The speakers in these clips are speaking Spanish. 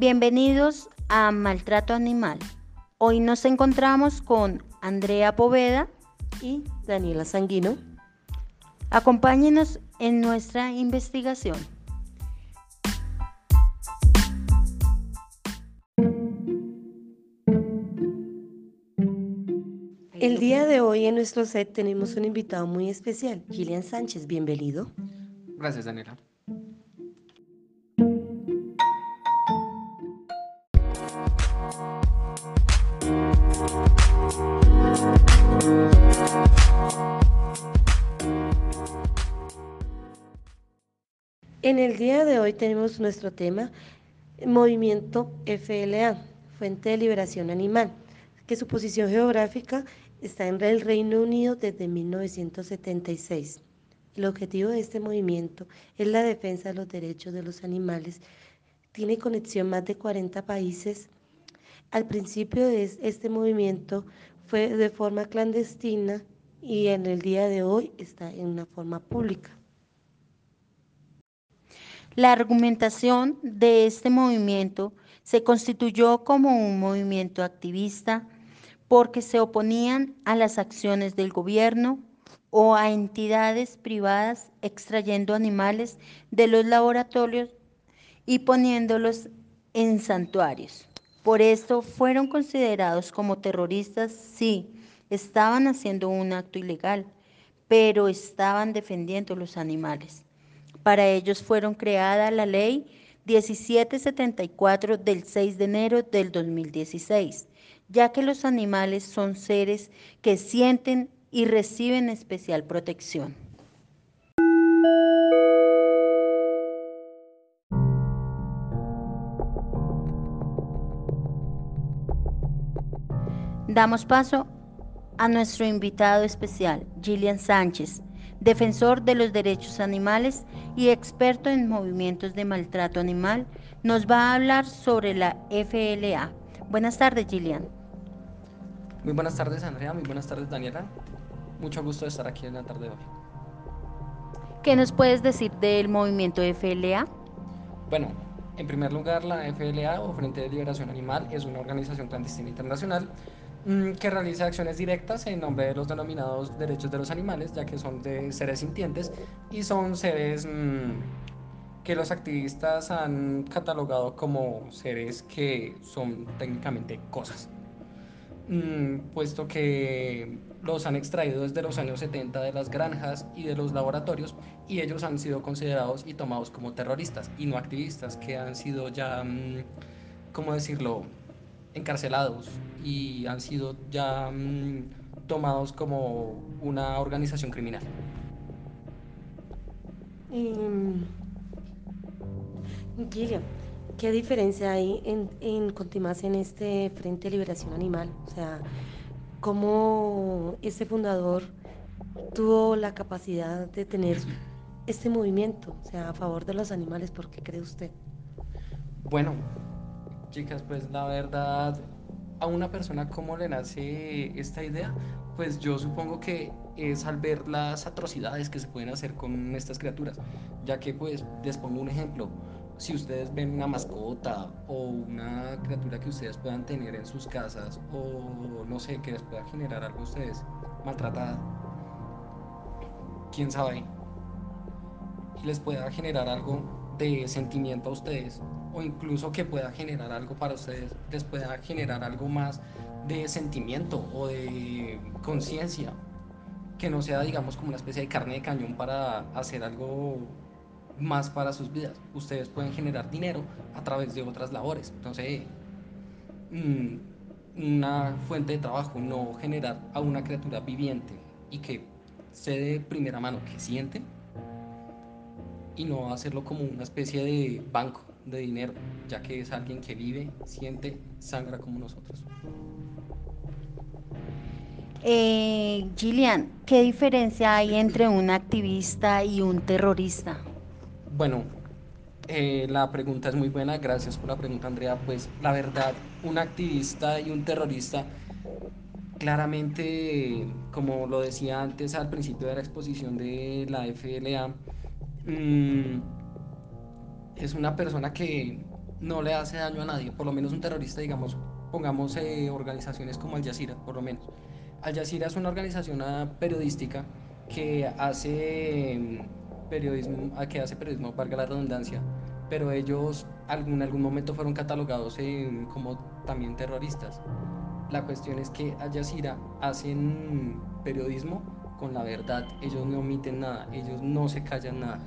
Bienvenidos a Maltrato Animal. Hoy nos encontramos con Andrea Poveda y Daniela Sanguino. Acompáñenos en nuestra investigación. El día de hoy en nuestro set tenemos un invitado muy especial, Gillian Sánchez. Bienvenido. Gracias, Daniela. En el día de hoy tenemos nuestro tema, Movimiento FLA, Fuente de Liberación Animal, que su posición geográfica está en el Reino Unido desde 1976. El objetivo de este movimiento es la defensa de los derechos de los animales. Tiene conexión más de 40 países. Al principio de este movimiento fue de forma clandestina y en el día de hoy está en una forma pública. La argumentación de este movimiento se constituyó como un movimiento activista porque se oponían a las acciones del gobierno o a entidades privadas extrayendo animales de los laboratorios y poniéndolos en santuarios. Por esto fueron considerados como terroristas si estaban haciendo un acto ilegal, pero estaban defendiendo los animales. Para ellos fueron creada la ley 1774 del 6 de enero del 2016, ya que los animales son seres que sienten y reciben especial protección. Damos paso a nuestro invitado especial, Gillian Sánchez, defensor de los derechos animales y experto en movimientos de maltrato animal, nos va a hablar sobre la FLA. Buenas tardes, Gillian. Muy buenas tardes, Andrea. Muy buenas tardes, Daniela. Mucho gusto de estar aquí en la tarde de hoy. ¿Qué nos puedes decir del movimiento FLA? Bueno, en primer lugar, la FLA o Frente de Liberación Animal es una organización clandestina internacional que realiza acciones directas en nombre de los denominados derechos de los animales, ya que son de seres sintientes y son seres mm, que los activistas han catalogado como seres que son técnicamente cosas, mm, puesto que los han extraído desde los años 70 de las granjas y de los laboratorios y ellos han sido considerados y tomados como terroristas y no activistas que han sido ya, ¿cómo decirlo?, encarcelados y han sido ya mm, tomados como una organización criminal. Mm, ¿qué diferencia hay en, en en este Frente de Liberación Animal? O sea, ¿cómo este fundador tuvo la capacidad de tener este movimiento, o sea, a favor de los animales? ¿Por qué cree usted? Bueno, chicas, pues la verdad, a una persona cómo le nace esta idea, pues yo supongo que es al ver las atrocidades que se pueden hacer con estas criaturas, ya que pues les pongo un ejemplo, si ustedes ven una mascota o una criatura que ustedes puedan tener en sus casas o no sé, que les pueda generar algo a ustedes maltratada, quién sabe, les pueda generar algo de sentimiento a ustedes o incluso que pueda generar algo para ustedes, les pueda generar algo más de sentimiento o de conciencia, que no sea, digamos, como una especie de carne de cañón para hacer algo más para sus vidas. Ustedes pueden generar dinero a través de otras labores. Entonces, mm, una fuente de trabajo, no generar a una criatura viviente y que se de primera mano que siente y no hacerlo como una especie de banco de dinero, ya que es alguien que vive, siente, sangra como nosotros. Eh, Gillian, ¿qué diferencia hay entre un activista y un terrorista? Bueno, eh, la pregunta es muy buena, gracias por la pregunta Andrea. Pues la verdad, un activista y un terrorista, claramente, como lo decía antes al principio de la exposición de la FLA, mmm, es una persona que no le hace daño a nadie, por lo menos un terrorista, digamos, pongamos eh, organizaciones como Al Jazeera, por lo menos. Al Jazeera es una organización ah, periodística que hace mm, periodismo, ah, que hace periodismo, valga la redundancia, pero ellos en algún momento fueron catalogados como también terroristas. La cuestión es que Al Jazeera hacen periodismo con la verdad, ellos no omiten nada, ellos no se callan nada.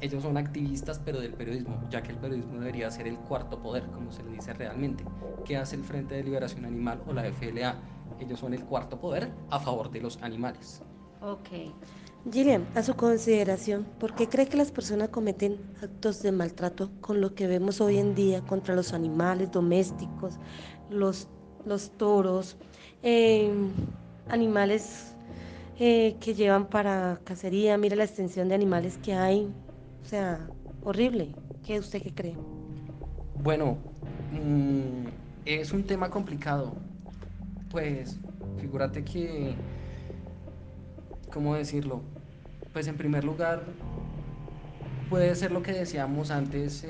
Ellos son activistas, pero del periodismo, ya que el periodismo debería ser el cuarto poder, como se le dice realmente. ¿Qué hace el Frente de Liberación Animal o la FLA? Ellos son el cuarto poder a favor de los animales. Ok. Gillian, a su consideración, ¿por qué cree que las personas cometen actos de maltrato con lo que vemos hoy en día contra los animales domésticos, los, los toros, eh, animales eh, que llevan para cacería? Mira la extensión de animales que hay, o sea, horrible. ¿Qué usted qué cree? Bueno, mmm, es un tema complicado. Pues, figúrate que ¿cómo decirlo? Pues en primer lugar, puede ser lo que decíamos antes,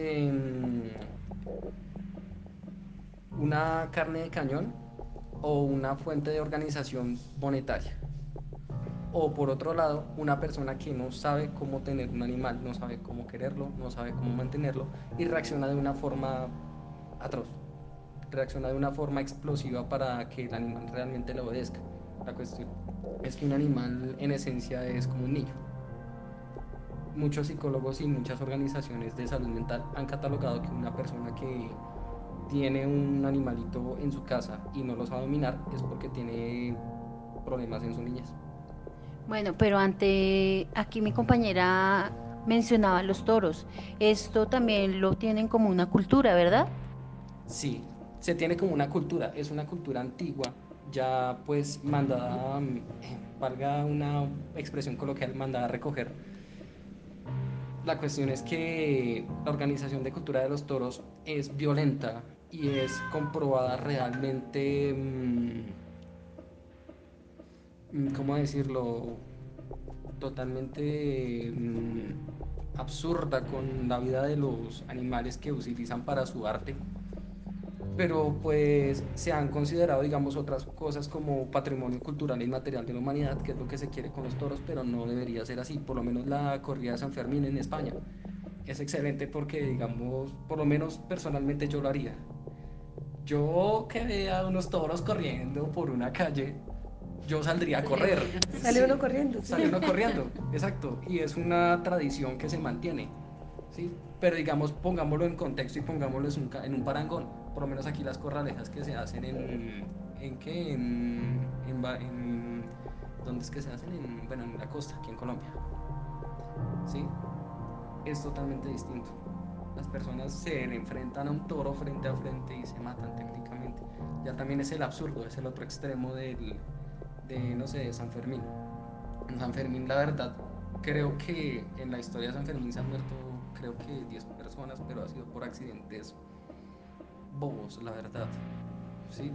una carne de cañón o una fuente de organización monetaria. O por otro lado, una persona que no sabe cómo tener un animal, no sabe cómo quererlo, no sabe cómo mantenerlo y reacciona de una forma atroz. Reacciona de una forma explosiva para que el animal realmente le obedezca. La cuestión es que un animal en esencia es como un niño. Muchos psicólogos y muchas organizaciones de salud mental han catalogado que una persona que tiene un animalito en su casa y no lo sabe dominar es porque tiene problemas en su niñez. Bueno, pero ante aquí mi compañera mencionaba los toros. Esto también lo tienen como una cultura, ¿verdad? Sí, se tiene como una cultura, es una cultura antigua ya pues mandada, valga una expresión coloquial, mandada a recoger. La cuestión es que la Organización de Cultura de los Toros es violenta y es comprobada realmente, mm, ¿cómo decirlo? Totalmente absurda con la vida de los animales que utilizan para su arte pero pues se han considerado, digamos, otras cosas como patrimonio cultural e inmaterial de la humanidad, que es lo que se quiere con los toros, pero no debería ser así, por lo menos la corrida de San Fermín en España. Es excelente porque, digamos, por lo menos personalmente yo lo haría. Yo que vea unos toros corriendo por una calle, yo saldría a correr. Sale uno corriendo. Sale uno corriendo, exacto. Y es una tradición que se mantiene, ¿sí? Pero digamos, pongámoslo en contexto y pongámoslo en un parangón por lo menos aquí las corralejas que se hacen en. ¿En qué? En. en, ¿Dónde es que se hacen? En, bueno, en la costa, aquí en Colombia. ¿Sí? Es totalmente distinto. Las personas se enfrentan a un toro frente a frente y se matan técnicamente. Ya también es el absurdo, es el otro extremo del, no sé, de San Fermín. San Fermín, la verdad, creo que en la historia de San Fermín se han muerto, creo que 10 personas, pero ha sido por accidentes bobos, la verdad. ¿sí?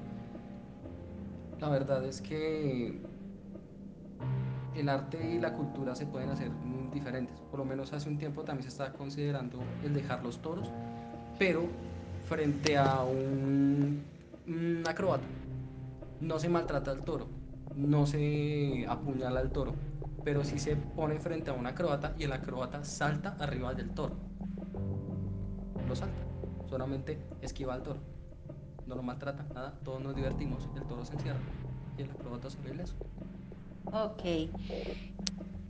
La verdad es que el arte y la cultura se pueden hacer muy diferentes. Por lo menos hace un tiempo también se está considerando el dejar los toros, pero frente a un, acrobata. No se maltrata al toro, no se apuñala al toro, pero sí se pone frente a un acrobata y el acrobata salta arriba del toro. Lo salta solamente esquiva al toro. No lo maltrata, nada, todos nos divertimos, el toro se encierra y el acróbata sale ileso. Ok.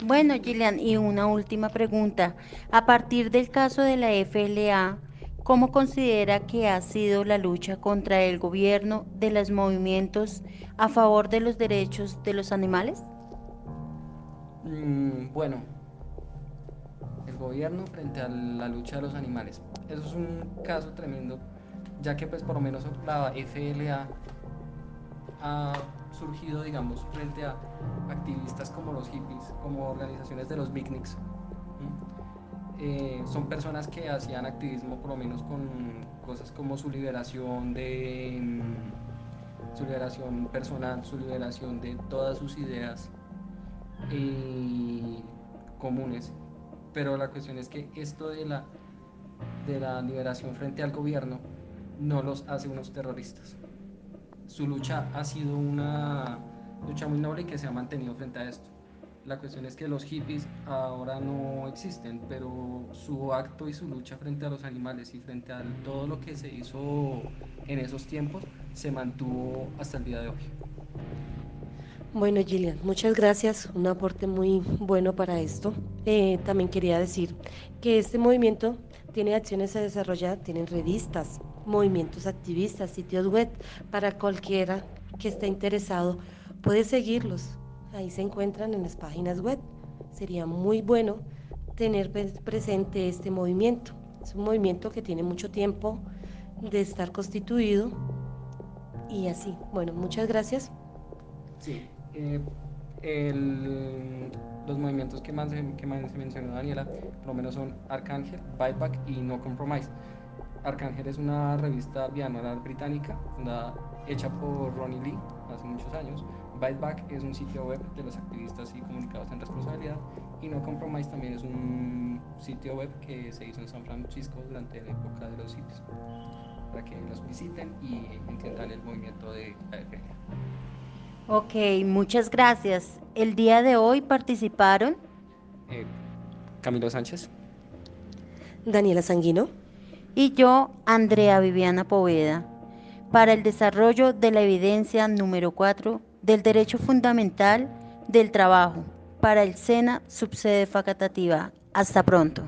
Bueno, Gillian, y una última pregunta. A partir del caso de la FLA, ¿cómo considera que ha sido la lucha contra el gobierno de los movimientos a favor de los derechos de los animales? Mm, bueno, el gobierno frente a la lucha de los animales. Eso es un caso tremendo, ya que pues por lo menos la FLA ha surgido, digamos, frente a activistas como los hippies, como organizaciones de los beatniks. Eh, son personas que hacían activismo por lo menos con cosas como su liberación de mm, su liberación personal, su liberación de todas sus ideas comunes. Pero la cuestión es que esto de la de la liberación frente al gobierno no los hace unos terroristas. Su lucha ha sido una lucha muy noble y que se ha mantenido frente a esto. La cuestión es que los hippies ahora no existen, pero su acto y su lucha frente a los animales y frente a todo lo que se hizo en esos tiempos se mantuvo hasta el día de hoy. Bueno, Gillian, muchas gracias. Un aporte muy bueno para esto. Eh, también quería decir que este movimiento tiene acciones a desarrollar, tienen revistas, movimientos activistas, sitios web. Para cualquiera que esté interesado, puede seguirlos ahí se encuentran en las páginas web. Sería muy bueno tener presente este movimiento. Es un movimiento que tiene mucho tiempo de estar constituido y así. Bueno, muchas gracias. Sí, eh, los movimientos que más, más mencionó Daniela, por lo menos son Arcángel, Buyback y No Compromise. Arcángel es una revista bianual británica, hecha por Ronnie Lee hace muchos años. Byteback es un sitio web de los activistas y comunicados en responsabilidad. Y No Compromise también es un sitio web que se hizo en San Francisco durante la época de los sitios para que los visiten y entiendan el movimiento de la Ok, muchas gracias. El día de hoy participaron eh, Camilo Sánchez, Daniela Sanguino y yo, Andrea Viviana Poveda, para el desarrollo de la evidencia número 4 del Derecho Fundamental del Trabajo para el SENA subsede facultativa. Hasta pronto.